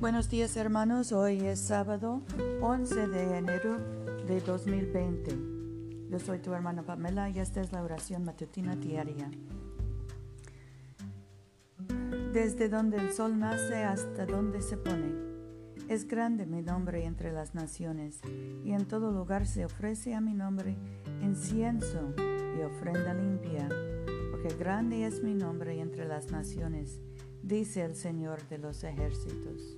Buenos días hermanos, hoy es sábado 11 de enero de 2020. Yo soy tu hermana Pamela y esta es la oración matutina diaria. Desde donde el sol nace hasta donde se pone, es grande mi nombre entre las naciones y en todo lugar se ofrece a mi nombre incienso y ofrenda limpia, porque grande es mi nombre entre las naciones, dice el Señor de los ejércitos.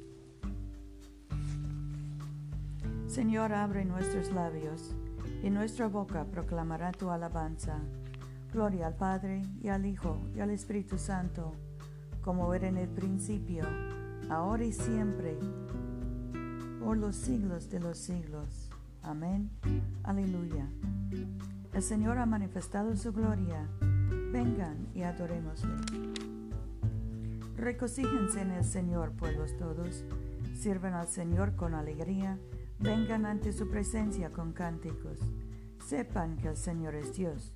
Señor, abre nuestros labios, y nuestra boca proclamará tu alabanza. Gloria al Padre, y al Hijo, y al Espíritu Santo, como era en el principio, ahora y siempre, por los siglos de los siglos. Amén. Aleluya. El Señor ha manifestado su gloria. Vengan y adorémosle. Recocíjense en el Señor, pueblos todos. Sirven al Señor con alegría Vengan ante su presencia con cánticos. Sepan que el Señor es Dios.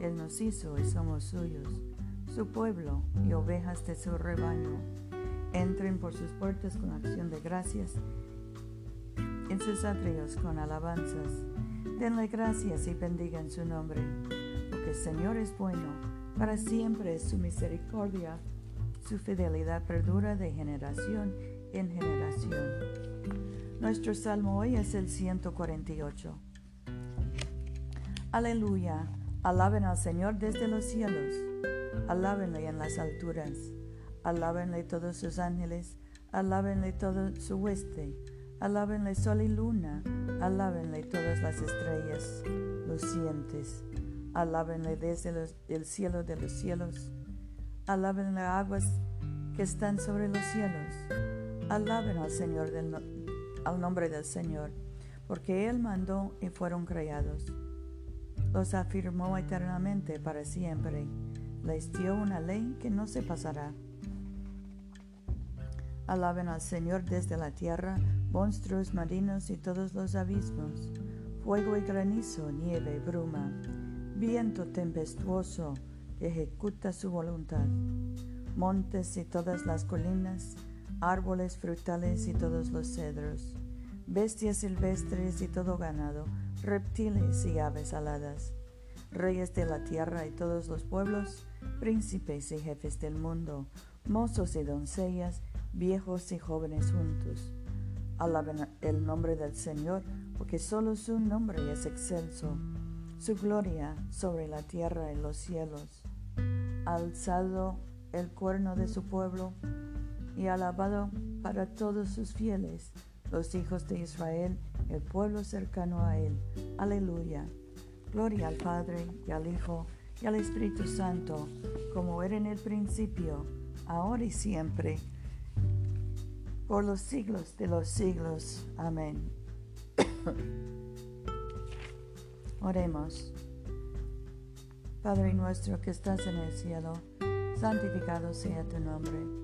Él nos hizo y somos suyos, su pueblo y ovejas de su rebaño. Entren por sus puertas con acción de gracias, en sus atrios con alabanzas. Denle gracias y bendigan su nombre, porque el Señor es bueno, para siempre es su misericordia, su fidelidad perdura de generación en generación. Nuestro salmo hoy es el 148. Aleluya, alaben al Señor desde los cielos, alábenle en las alturas, alábenle todos sus ángeles, alábenle todo su hueste, alábenle sol y luna, alábenle todas las estrellas lucientes, alábenle desde el cielo de los cielos, alábenle aguas que están sobre los cielos, alaben al Señor del al nombre del Señor, porque Él mandó y fueron creados. Los afirmó eternamente para siempre. Les dio una ley que no se pasará. Alaben al Señor desde la tierra, monstruos marinos y todos los abismos, fuego y granizo, nieve y bruma, viento tempestuoso que ejecuta su voluntad, montes y todas las colinas, árboles frutales y todos los cedros, bestias silvestres y todo ganado, reptiles y aves aladas, reyes de la tierra y todos los pueblos, príncipes y jefes del mundo, mozos y doncellas, viejos y jóvenes juntos. Alaben el nombre del Señor, porque solo su nombre es excelso, su gloria sobre la tierra y los cielos. Alzado el cuerno de su pueblo, y alabado para todos sus fieles, los hijos de Israel, el pueblo cercano a él. Aleluya. Gloria al Padre y al Hijo y al Espíritu Santo, como era en el principio, ahora y siempre, por los siglos de los siglos. Amén. Oremos. Padre nuestro que estás en el cielo, santificado sea tu nombre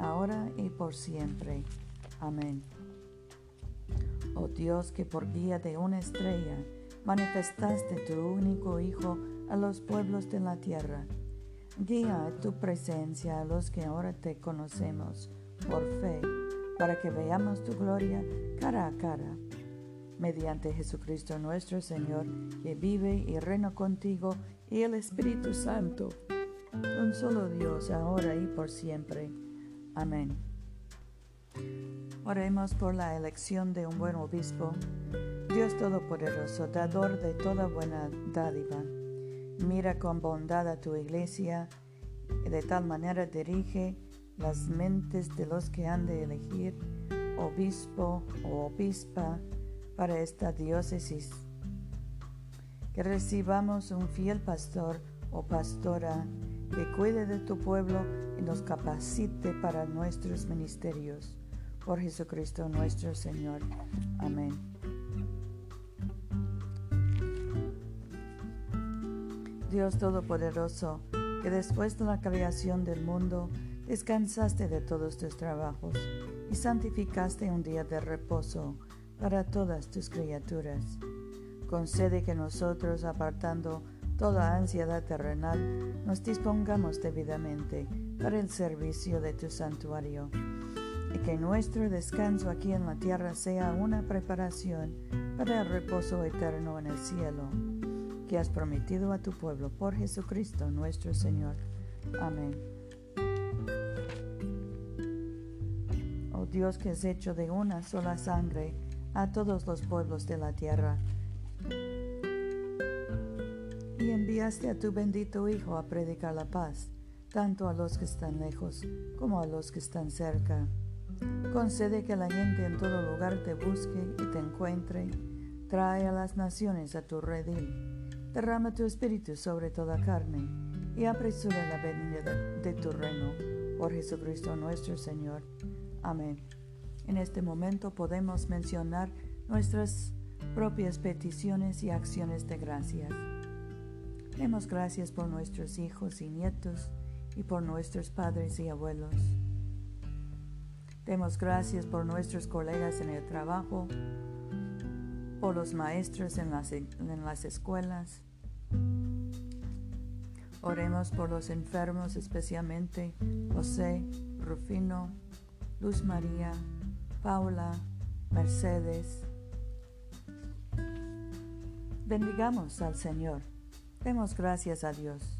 ahora y por siempre. Amén. Oh Dios, que por guía de una estrella manifestaste tu único Hijo a los pueblos de la tierra, guía a tu presencia a los que ahora te conocemos por fe, para que veamos tu gloria cara a cara. Mediante Jesucristo nuestro Señor, que vive y reina contigo y el Espíritu Santo, un solo Dios, ahora y por siempre. Amén. Oremos por la elección de un buen obispo. Dios Todopoderoso, dador de toda buena dádiva, mira con bondad a tu iglesia y de tal manera dirige las mentes de los que han de elegir obispo o obispa para esta diócesis. Que recibamos un fiel pastor o pastora que cuide de tu pueblo y nos capacite para nuestros ministerios. por Jesucristo nuestro Señor. Amén. Dios Todopoderoso, que después de la creación del mundo descansaste de todos tus trabajos y santificaste un día de reposo para todas tus criaturas. Concede que nosotros, apartando toda ansiedad terrenal, nos dispongamos debidamente para el servicio de tu santuario y que nuestro descanso aquí en la tierra sea una preparación para el reposo eterno en el cielo, que has prometido a tu pueblo por Jesucristo nuestro Señor. Amén. Oh Dios que has hecho de una sola sangre a todos los pueblos de la tierra, y enviaste a tu bendito Hijo a predicar la paz, tanto a los que están lejos como a los que están cerca. Concede que la gente en todo lugar te busque y te encuentre. Trae a las naciones a tu redil. Derrama tu espíritu sobre toda carne y apresura la venida de tu reino. Por Jesucristo nuestro Señor. Amén. En este momento podemos mencionar nuestras propias peticiones y acciones de gracias. Demos gracias por nuestros hijos y nietos y por nuestros padres y abuelos. Demos gracias por nuestros colegas en el trabajo, por los maestros en las, en las escuelas. Oremos por los enfermos, especialmente José, Rufino, Luz María, Paula, Mercedes. Bendigamos al Señor. Demos gracias a Dios.